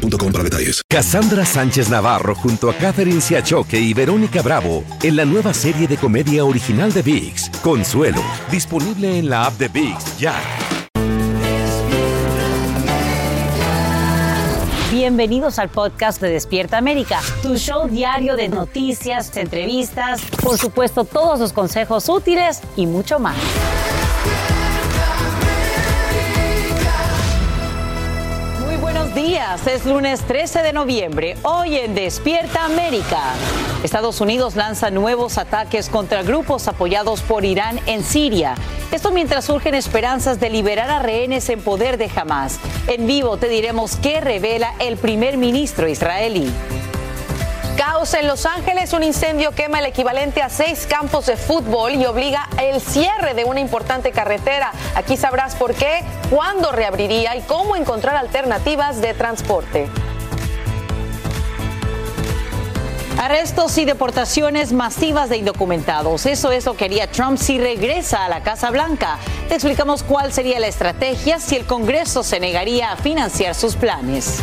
boostmobile para detalles. Cassandra Sánchez Navarro junto a Catherine Siachoque y Verónica Bravo en la nueva serie de comedia original de VIX, Consuelo, disponible en la app de VIX ya. Bienvenidos al podcast de Despierta América, tu show diario de noticias, entrevistas, por supuesto todos los consejos útiles y mucho más. Días, es lunes 13 de noviembre, hoy en Despierta América. Estados Unidos lanza nuevos ataques contra grupos apoyados por Irán en Siria. Esto mientras surgen esperanzas de liberar a rehenes en poder de Hamas. En vivo te diremos qué revela el primer ministro israelí. Caos en Los Ángeles, un incendio quema el equivalente a seis campos de fútbol y obliga el cierre de una importante carretera. Aquí sabrás por qué, cuándo reabriría y cómo encontrar alternativas de transporte. Arrestos y deportaciones masivas de indocumentados. Eso es lo que haría Trump si regresa a la Casa Blanca. Te explicamos cuál sería la estrategia si el Congreso se negaría a financiar sus planes.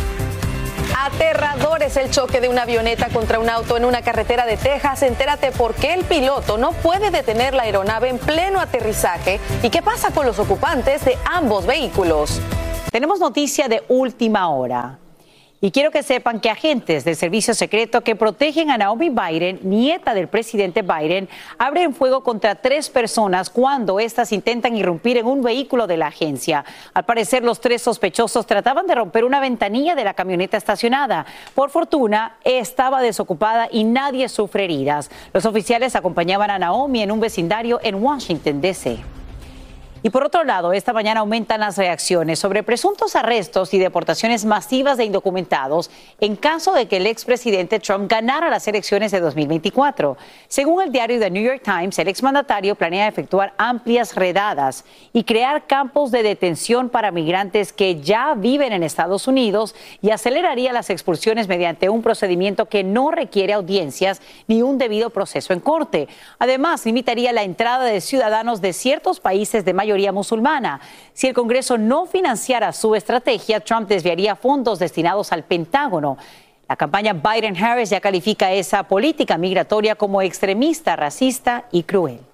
Aterrador es el choque de una avioneta contra un auto en una carretera de Texas. Entérate por qué el piloto no puede detener la aeronave en pleno aterrizaje y qué pasa con los ocupantes de ambos vehículos. Tenemos noticia de última hora. Y quiero que sepan que agentes del servicio secreto que protegen a Naomi Biden, nieta del presidente Biden, abren fuego contra tres personas cuando éstas intentan irrumpir en un vehículo de la agencia. Al parecer, los tres sospechosos trataban de romper una ventanilla de la camioneta estacionada. Por fortuna, estaba desocupada y nadie sufre heridas. Los oficiales acompañaban a Naomi en un vecindario en Washington, D.C. Y por otro lado, esta mañana aumentan las reacciones sobre presuntos arrestos y deportaciones masivas de indocumentados en caso de que el expresidente Trump ganara las elecciones de 2024. Según el diario The New York Times, el exmandatario planea efectuar amplias redadas y crear campos de detención para migrantes que ya viven en Estados Unidos y aceleraría las expulsiones mediante un procedimiento que no requiere audiencias ni un debido proceso en corte. Además, limitaría la entrada de ciudadanos de ciertos países de mayor mayoría musulmana. Si el Congreso no financiara su estrategia, Trump desviaría fondos destinados al Pentágono. La campaña Biden-Harris ya califica esa política migratoria como extremista, racista y cruel.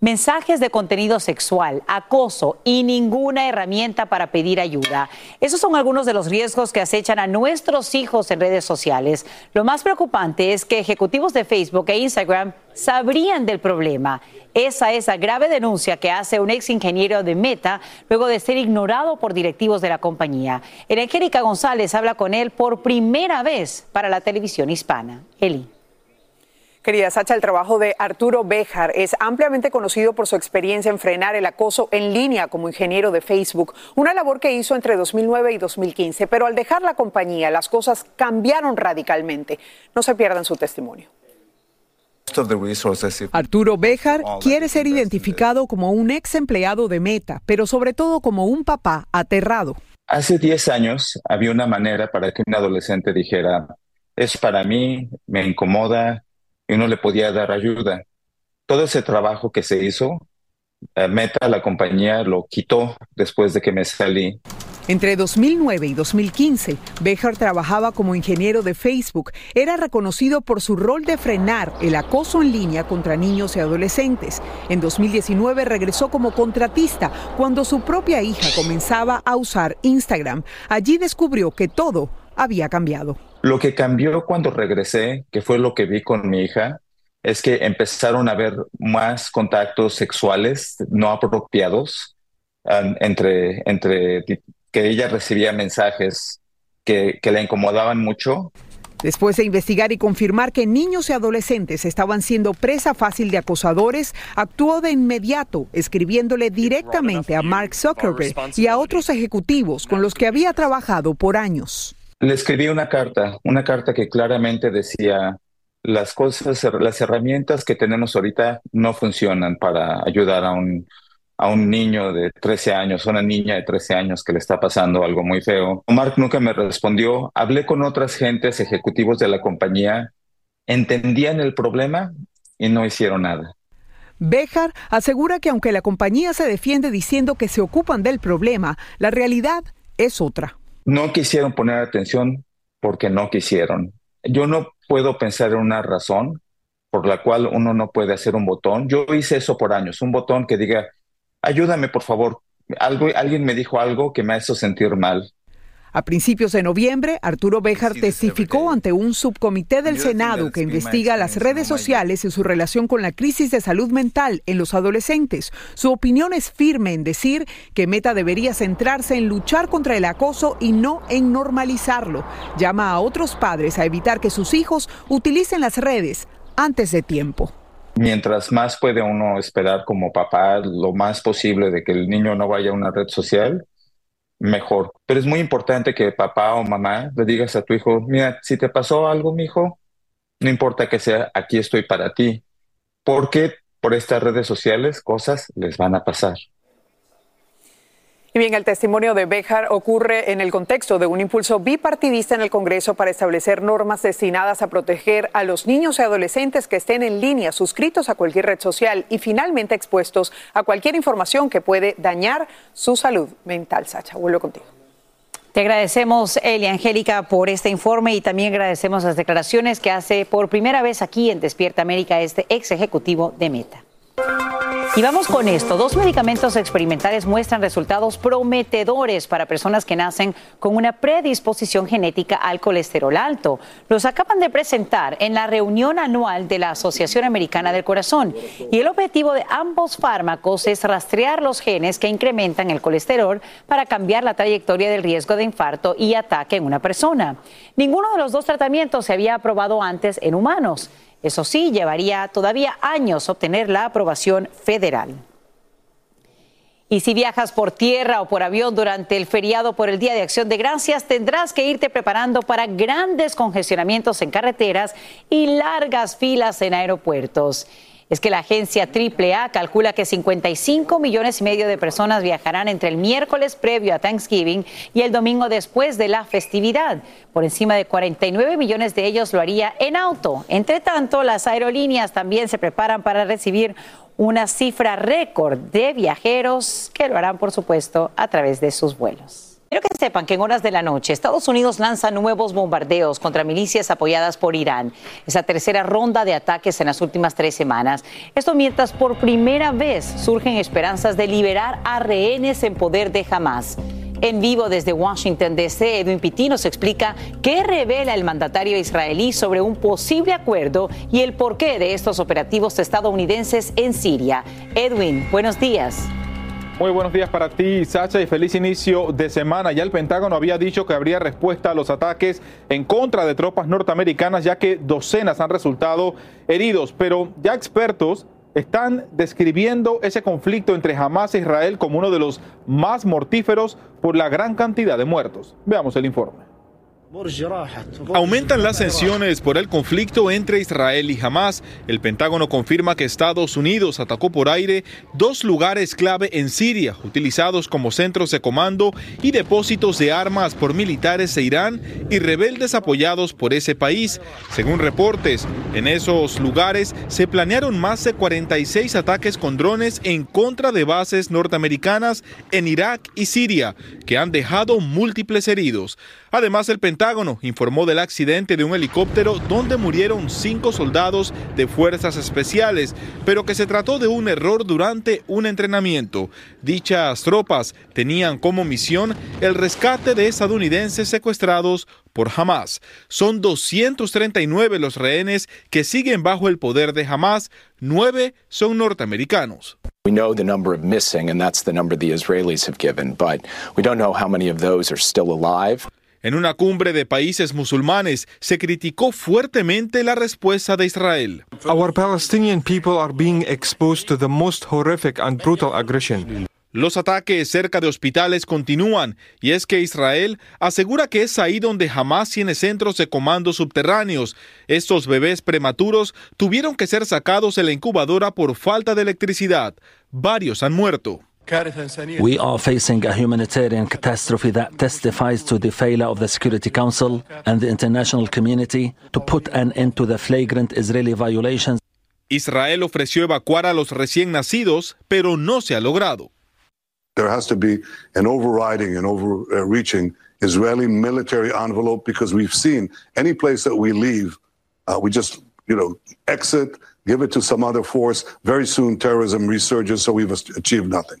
Mensajes de contenido sexual, acoso y ninguna herramienta para pedir ayuda. Esos son algunos de los riesgos que acechan a nuestros hijos en redes sociales. Lo más preocupante es que ejecutivos de Facebook e Instagram sabrían del problema. Esa es la grave denuncia que hace un ex ingeniero de Meta luego de ser ignorado por directivos de la compañía. Angélica González habla con él por primera vez para la televisión hispana. Eli. Querida Sacha, el trabajo de Arturo Bejar es ampliamente conocido por su experiencia en frenar el acoso en línea como ingeniero de Facebook, una labor que hizo entre 2009 y 2015. Pero al dejar la compañía, las cosas cambiaron radicalmente. No se pierdan su testimonio. Arturo Bejar quiere ser identificado como un ex empleado de Meta, pero sobre todo como un papá aterrado. Hace 10 años había una manera para que un adolescente dijera, es para mí, me incomoda, y no le podía dar ayuda. Todo ese trabajo que se hizo, eh, Meta, la compañía, lo quitó después de que me salí. Entre 2009 y 2015, Bejar trabajaba como ingeniero de Facebook. Era reconocido por su rol de frenar el acoso en línea contra niños y adolescentes. En 2019 regresó como contratista cuando su propia hija comenzaba a usar Instagram. Allí descubrió que todo había cambiado. Lo que cambió cuando regresé, que fue lo que vi con mi hija, es que empezaron a haber más contactos sexuales no apropiados um, entre, entre que ella recibía mensajes que, que le incomodaban mucho. Después de investigar y confirmar que niños y adolescentes estaban siendo presa fácil de acosadores, actuó de inmediato escribiéndole directamente a Mark Zuckerberg y a otros ejecutivos con los que había trabajado por años. Le escribí una carta, una carta que claramente decía, las cosas, las herramientas que tenemos ahorita no funcionan para ayudar a un, a un niño de 13 años, una niña de 13 años que le está pasando algo muy feo. Mark nunca me respondió. Hablé con otras gentes, ejecutivos de la compañía, entendían el problema y no hicieron nada. Bejar asegura que aunque la compañía se defiende diciendo que se ocupan del problema, la realidad es otra. No quisieron poner atención porque no quisieron. Yo no puedo pensar en una razón por la cual uno no puede hacer un botón. Yo hice eso por años, un botón que diga, ayúdame por favor. Algo, alguien me dijo algo que me ha hecho sentir mal. A principios de noviembre, Arturo Béjar testificó ante un subcomité del Senado que investiga las redes sociales y su relación con la crisis de salud mental en los adolescentes. Su opinión es firme en decir que Meta debería centrarse en luchar contra el acoso y no en normalizarlo. Llama a otros padres a evitar que sus hijos utilicen las redes antes de tiempo mientras más puede uno esperar como papá lo más posible de que el niño no vaya a una red social, mejor. Pero es muy importante que papá o mamá le digas a tu hijo, mira, si te pasó algo, mi hijo, no importa que sea, aquí estoy para ti. Porque por estas redes sociales cosas les van a pasar. Y bien, el testimonio de Bejar ocurre en el contexto de un impulso bipartidista en el Congreso para establecer normas destinadas a proteger a los niños y adolescentes que estén en línea, suscritos a cualquier red social y finalmente expuestos a cualquier información que puede dañar su salud mental. Sacha, vuelvo contigo. Te agradecemos, Elia Angélica, por este informe y también agradecemos las declaraciones que hace por primera vez aquí en Despierta América este ex ejecutivo de Meta. Y vamos con esto. Dos medicamentos experimentales muestran resultados prometedores para personas que nacen con una predisposición genética al colesterol alto. Los acaban de presentar en la reunión anual de la Asociación Americana del Corazón. Y el objetivo de ambos fármacos es rastrear los genes que incrementan el colesterol para cambiar la trayectoria del riesgo de infarto y ataque en una persona. Ninguno de los dos tratamientos se había aprobado antes en humanos. Eso sí, llevaría todavía años obtener la aprobación federal. Y si viajas por tierra o por avión durante el feriado por el Día de Acción de Gracias, tendrás que irte preparando para grandes congestionamientos en carreteras y largas filas en aeropuertos es que la agencia AAA calcula que 55 millones y medio de personas viajarán entre el miércoles previo a Thanksgiving y el domingo después de la festividad. Por encima de 49 millones de ellos lo haría en auto. Entre tanto, las aerolíneas también se preparan para recibir una cifra récord de viajeros que lo harán, por supuesto, a través de sus vuelos. Quiero que sepan que en horas de la noche Estados Unidos lanza nuevos bombardeos contra milicias apoyadas por Irán. Esa tercera ronda de ataques en las últimas tres semanas. Esto mientras por primera vez surgen esperanzas de liberar a rehenes en poder de Hamas. En vivo desde Washington DC, Edwin Pitti nos explica qué revela el mandatario israelí sobre un posible acuerdo y el porqué de estos operativos estadounidenses en Siria. Edwin, buenos días. Muy buenos días para ti, Sacha, y feliz inicio de semana. Ya el Pentágono había dicho que habría respuesta a los ataques en contra de tropas norteamericanas, ya que docenas han resultado heridos. Pero ya expertos están describiendo ese conflicto entre Hamas e Israel como uno de los más mortíferos por la gran cantidad de muertos. Veamos el informe. Aumentan las tensiones por el conflicto entre Israel y Hamas. El Pentágono confirma que Estados Unidos atacó por aire dos lugares clave en Siria, utilizados como centros de comando y depósitos de armas por militares de Irán y rebeldes apoyados por ese país. Según reportes, en esos lugares se planearon más de 46 ataques con drones en contra de bases norteamericanas en Irak y Siria, que han dejado múltiples heridos. Además, el Pentágono informó del accidente de un helicóptero donde murieron cinco soldados de fuerzas especiales, pero que se trató de un error durante un entrenamiento. Dichas tropas tenían como misión el rescate de estadounidenses secuestrados por Hamas. Son 239 los rehenes que siguen bajo el poder de Hamas, nueve son norteamericanos. We know the number of missing, and that's the number the Israelis have given, but we don't know how many of those are still alive. En una cumbre de países musulmanes se criticó fuertemente la respuesta de Israel. Our Palestinian people are being exposed to the most horrific and brutal aggression. Los ataques cerca de hospitales continúan y es que Israel asegura que es ahí donde jamás tiene centros de comando subterráneos. Estos bebés prematuros tuvieron que ser sacados de la incubadora por falta de electricidad. Varios han muerto. We are facing a humanitarian catastrophe that testifies to the failure of the Security Council and the international community to put an end to the flagrant Israeli violations. Israel ofreció evacuar a los recién nacidos, pero no se ha logrado. There has to be an overriding and overreaching Israeli military envelope because we've seen any place that we leave, uh, we just, you know, exit, give it to some other force. Very soon terrorism resurges, so we've achieved nothing.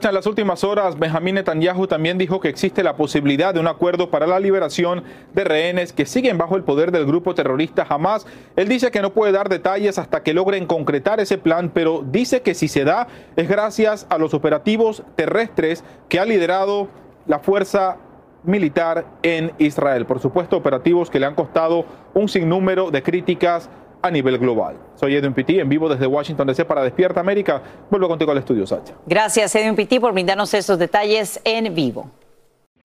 En las últimas horas, Benjamín Netanyahu también dijo que existe la posibilidad de un acuerdo para la liberación de rehenes que siguen bajo el poder del grupo terrorista Hamas. Él dice que no puede dar detalles hasta que logren concretar ese plan, pero dice que si se da es gracias a los operativos terrestres que ha liderado la fuerza militar en Israel. Por supuesto, operativos que le han costado un sinnúmero de críticas a nivel global. Soy Edwin Pitti, en vivo desde Washington DC para Despierta América. Vuelvo contigo al estudio, Sacha. Gracias, Edwin Pitti, por brindarnos estos detalles en vivo.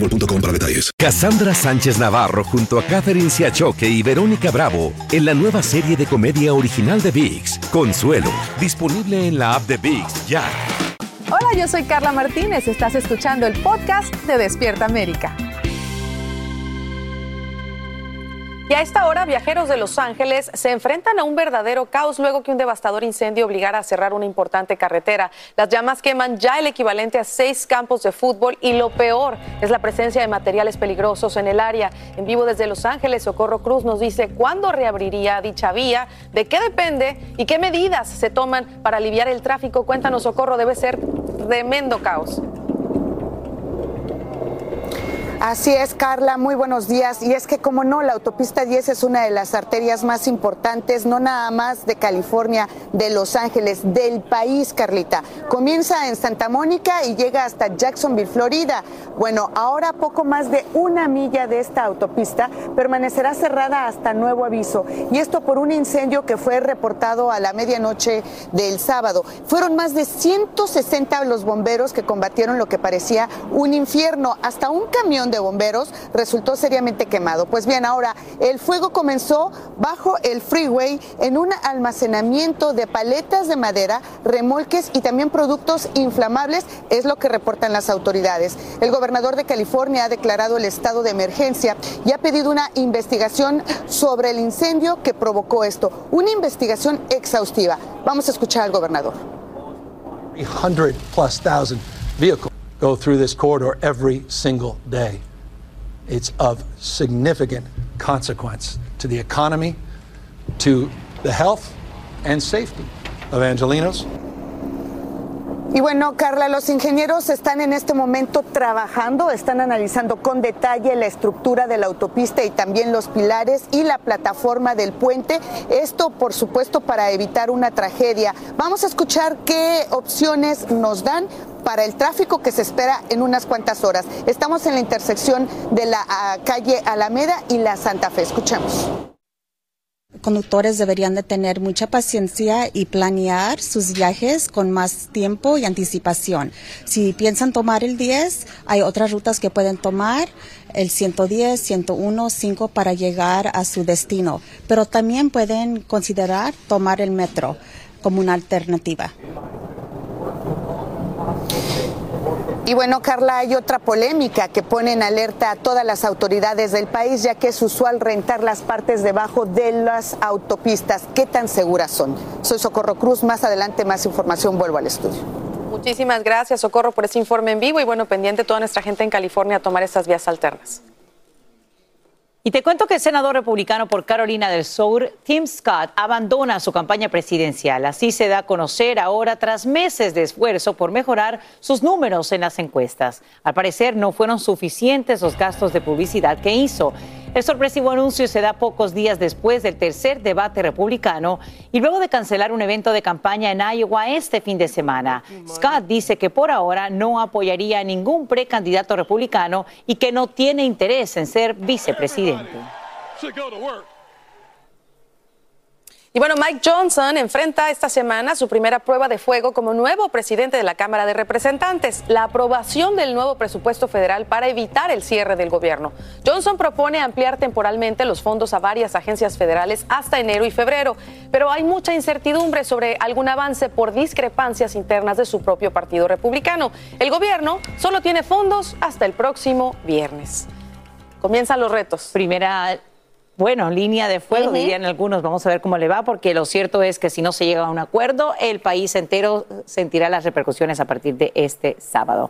boostmobile.com para detalles. Cassandra Sánchez Navarro junto a Catherine Siachoque y Verónica Bravo en la nueva serie de comedia original de VIX, Consuelo, disponible en la app de VIX ya. Hola, yo soy Carla Martínez. Estás escuchando el podcast de Despierta América. Y a esta hora, viajeros de Los Ángeles se enfrentan a un verdadero caos luego que un devastador incendio obligara a cerrar una importante carretera. Las llamas queman ya el equivalente a seis campos de fútbol y lo peor es la presencia de materiales peligrosos en el área. En vivo desde Los Ángeles, Socorro Cruz nos dice cuándo reabriría dicha vía, de qué depende y qué medidas se toman para aliviar el tráfico. Cuéntanos, Socorro, debe ser tremendo caos. Así es, Carla, muy buenos días. Y es que, como no, la autopista 10 es una de las arterias más importantes, no nada más de California, de Los Ángeles, del país, Carlita. Comienza en Santa Mónica y llega hasta Jacksonville, Florida. Bueno, ahora poco más de una milla de esta autopista permanecerá cerrada hasta nuevo aviso. Y esto por un incendio que fue reportado a la medianoche del sábado. Fueron más de 160 los bomberos que combatieron lo que parecía un infierno. Hasta un camión de bomberos resultó seriamente quemado. Pues bien, ahora el fuego comenzó bajo el freeway en un almacenamiento de paletas de madera, remolques y también productos inflamables, es lo que reportan las autoridades. El gobernador de California ha declarado el estado de emergencia y ha pedido una investigación sobre el incendio que provocó esto, una investigación exhaustiva. Vamos a escuchar al gobernador. 300 plus thousand go through this corridor every single day. It's of significant consequence to the economy, to the health and safety of Angelinos. Y bueno, Carla, los ingenieros están en este momento trabajando, están analizando con detalle la estructura de la autopista y también los pilares y la plataforma del puente. Esto, por supuesto, para evitar una tragedia. Vamos a escuchar qué opciones nos dan para el tráfico que se espera en unas cuantas horas. Estamos en la intersección de la ah, calle Alameda y la Santa Fe. Escuchemos conductores deberían de tener mucha paciencia y planear sus viajes con más tiempo y anticipación. Si piensan tomar el 10, hay otras rutas que pueden tomar, el 110, 101, 5 para llegar a su destino, pero también pueden considerar tomar el metro como una alternativa. Y bueno, Carla, hay otra polémica que pone en alerta a todas las autoridades del país, ya que es usual rentar las partes debajo de las autopistas. ¿Qué tan seguras son? Soy Socorro Cruz. Más adelante, más información. Vuelvo al estudio. Muchísimas gracias, Socorro, por ese informe en vivo y bueno, pendiente toda nuestra gente en California a tomar estas vías alternas. Y te cuento que el senador republicano por Carolina del Sur, Tim Scott, abandona su campaña presidencial. Así se da a conocer ahora tras meses de esfuerzo por mejorar sus números en las encuestas. Al parecer no fueron suficientes los gastos de publicidad que hizo. El sorpresivo anuncio se da pocos días después del tercer debate republicano y luego de cancelar un evento de campaña en Iowa este fin de semana. Scott dice que por ahora no apoyaría a ningún precandidato republicano y que no tiene interés en ser vicepresidente. Y bueno, Mike Johnson enfrenta esta semana su primera prueba de fuego como nuevo presidente de la Cámara de Representantes, la aprobación del nuevo presupuesto federal para evitar el cierre del gobierno. Johnson propone ampliar temporalmente los fondos a varias agencias federales hasta enero y febrero, pero hay mucha incertidumbre sobre algún avance por discrepancias internas de su propio partido republicano. El gobierno solo tiene fondos hasta el próximo viernes. Comienzan los retos. Primera bueno, línea de fuego, dirían algunos. Vamos a ver cómo le va, porque lo cierto es que si no se llega a un acuerdo, el país entero sentirá las repercusiones a partir de este sábado.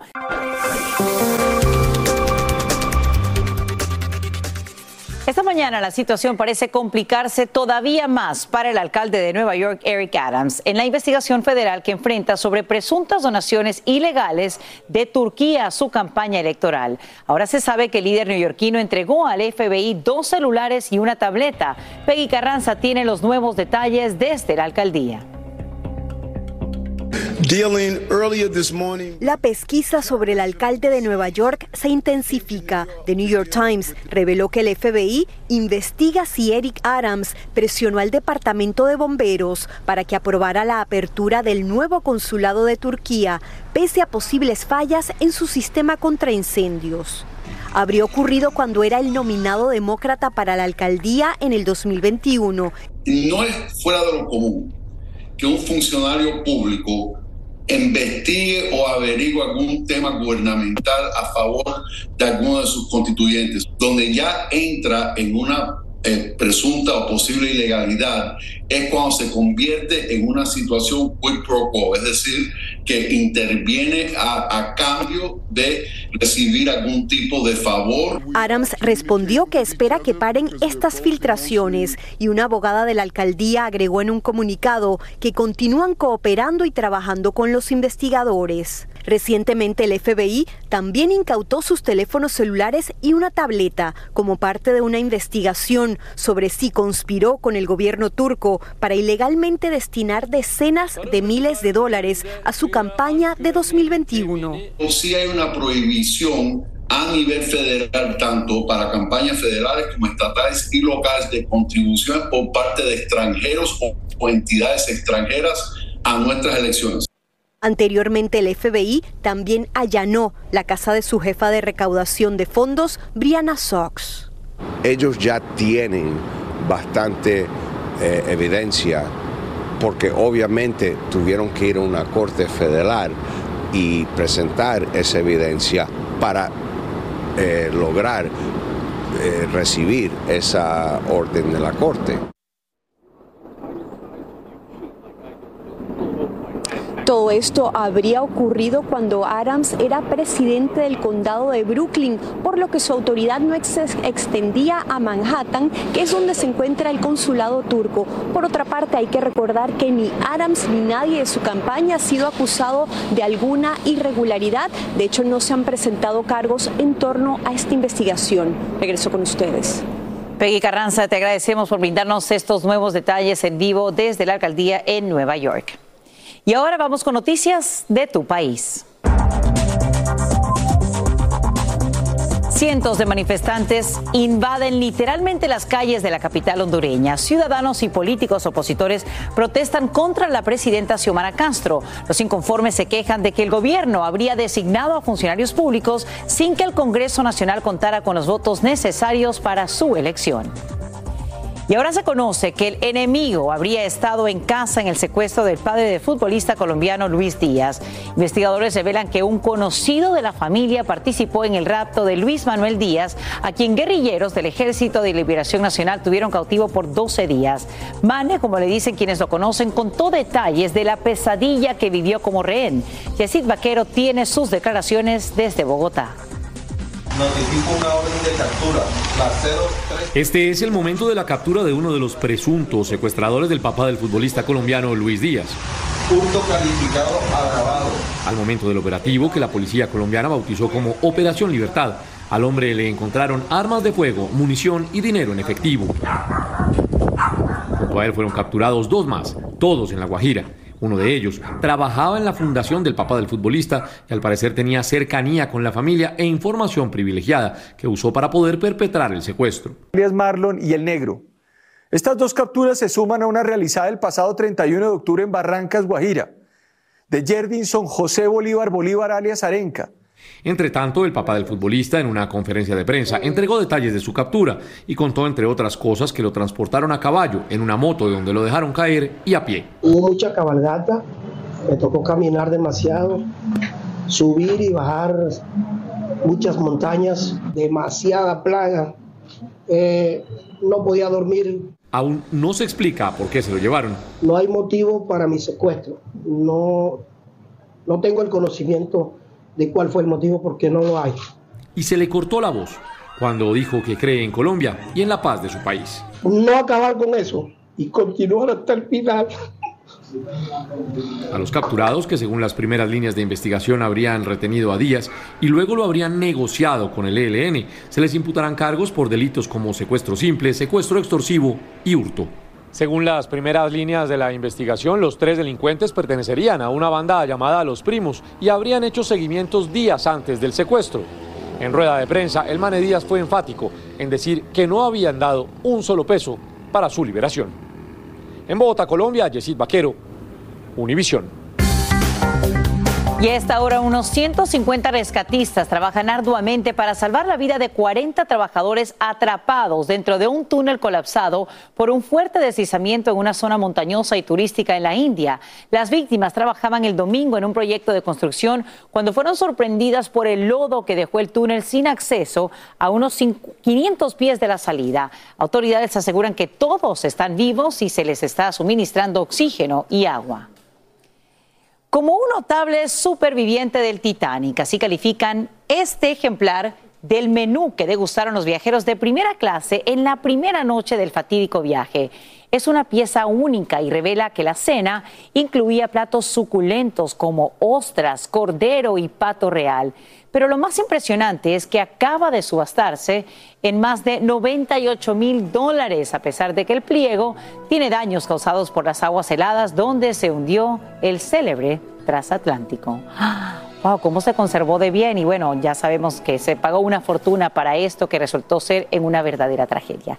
Esta mañana la situación parece complicarse todavía más para el alcalde de Nueva York, Eric Adams, en la investigación federal que enfrenta sobre presuntas donaciones ilegales de Turquía a su campaña electoral. Ahora se sabe que el líder neoyorquino entregó al FBI dos celulares y una tableta. Peggy Carranza tiene los nuevos detalles desde la alcaldía. La pesquisa sobre el alcalde de Nueva York se intensifica. The New York Times reveló que el FBI investiga si Eric Adams presionó al Departamento de Bomberos para que aprobara la apertura del nuevo consulado de Turquía, pese a posibles fallas en su sistema contra incendios. Habría ocurrido cuando era el nominado demócrata para la alcaldía en el 2021. No es fuera de lo común que un funcionario público investigue o averigüe algún tema gubernamental a favor de alguno de sus constituyentes, donde ya entra en una eh, presunta o posible ilegalidad es cuando se convierte en una situación quid pro quo, es decir, que interviene a, cambio de recibir algún tipo de favor. Adams respondió que espera que paren estas filtraciones y una abogada de la alcaldía agregó en un comunicado que continúan cooperando y trabajando con los investigadores. Recientemente el FBI también incautó sus teléfonos celulares y una tableta como parte de una investigación sobre si conspiró con el gobierno turco para ilegalmente destinar decenas de miles de dólares a su campaña de 2021. Si hay una prohibición a nivel federal, tanto para campañas federales como estatales y locales, de contribución por parte de extranjeros o entidades extranjeras a nuestras elecciones. Anteriormente el FBI también allanó la casa de su jefa de recaudación de fondos, Brianna Sox. Ellos ya tienen bastante eh, evidencia porque obviamente tuvieron que ir a una corte federal y presentar esa evidencia para eh, lograr eh, recibir esa orden de la corte. Esto habría ocurrido cuando Adams era presidente del condado de Brooklyn, por lo que su autoridad no extendía a Manhattan, que es donde se encuentra el consulado turco. Por otra parte, hay que recordar que ni Adams ni nadie de su campaña ha sido acusado de alguna irregularidad. De hecho, no se han presentado cargos en torno a esta investigación. Regreso con ustedes. Peggy Carranza, te agradecemos por brindarnos estos nuevos detalles en vivo desde la alcaldía en Nueva York. Y ahora vamos con noticias de tu país. Cientos de manifestantes invaden literalmente las calles de la capital hondureña. Ciudadanos y políticos opositores protestan contra la presidenta Xiomara Castro. Los inconformes se quejan de que el gobierno habría designado a funcionarios públicos sin que el Congreso Nacional contara con los votos necesarios para su elección. Y ahora se conoce que el enemigo habría estado en casa en el secuestro del padre del futbolista colombiano Luis Díaz. Investigadores revelan que un conocido de la familia participó en el rapto de Luis Manuel Díaz, a quien guerrilleros del Ejército de Liberación Nacional tuvieron cautivo por 12 días. Mane, como le dicen quienes lo conocen, contó detalles de la pesadilla que vivió como rehén. Yesid Vaquero tiene sus declaraciones desde Bogotá. Notifico una orden de captura. Este es el momento de la captura de uno de los presuntos secuestradores del papá del futbolista colombiano Luis Díaz. Punto calificado agravado. Al momento del operativo que la policía colombiana bautizó como Operación Libertad, al hombre le encontraron armas de fuego, munición y dinero en efectivo. Junto a él fueron capturados dos más, todos en La Guajira. Uno de ellos trabajaba en la fundación del papá del futbolista y al parecer tenía cercanía con la familia e información privilegiada que usó para poder perpetrar el secuestro. Marlon y el negro. Estas dos capturas se suman a una realizada el pasado 31 de octubre en Barrancas, Guajira, de Jerdinson José Bolívar Bolívar alias Arenca, entre tanto, el papá del futbolista, en una conferencia de prensa, entregó detalles de su captura y contó, entre otras cosas, que lo transportaron a caballo en una moto de donde lo dejaron caer y a pie. Hubo mucha cabalgata, me tocó caminar demasiado, subir y bajar muchas montañas, demasiada plaga. Eh, no podía dormir. Aún no se explica por qué se lo llevaron. No hay motivo para mi secuestro. No, no tengo el conocimiento de cuál fue el motivo porque no lo hay. Y se le cortó la voz cuando dijo que cree en Colombia y en la paz de su país. No acabar con eso y continuar hasta el final. A los capturados, que según las primeras líneas de investigación habrían retenido a Díaz y luego lo habrían negociado con el ELN, se les imputarán cargos por delitos como secuestro simple, secuestro extorsivo y hurto. Según las primeras líneas de la investigación, los tres delincuentes pertenecerían a una banda llamada Los Primos y habrían hecho seguimientos días antes del secuestro. En rueda de prensa, el Mane Díaz fue enfático en decir que no habían dado un solo peso para su liberación. En Bogotá, Colombia, Yesid Vaquero, Univisión. Y a esta hora unos 150 rescatistas trabajan arduamente para salvar la vida de 40 trabajadores atrapados dentro de un túnel colapsado por un fuerte deslizamiento en una zona montañosa y turística en la India. Las víctimas trabajaban el domingo en un proyecto de construcción cuando fueron sorprendidas por el lodo que dejó el túnel sin acceso a unos 500 pies de la salida. Autoridades aseguran que todos están vivos y se les está suministrando oxígeno y agua como un notable superviviente del Titanic. Así califican este ejemplar del menú que degustaron los viajeros de primera clase en la primera noche del fatídico viaje. Es una pieza única y revela que la cena incluía platos suculentos como ostras, cordero y pato real. Pero lo más impresionante es que acaba de subastarse en más de 98 mil dólares, a pesar de que el pliego tiene daños causados por las aguas heladas donde se hundió el célebre transatlántico. Wow, cómo se conservó de bien y bueno, ya sabemos que se pagó una fortuna para esto que resultó ser en una verdadera tragedia.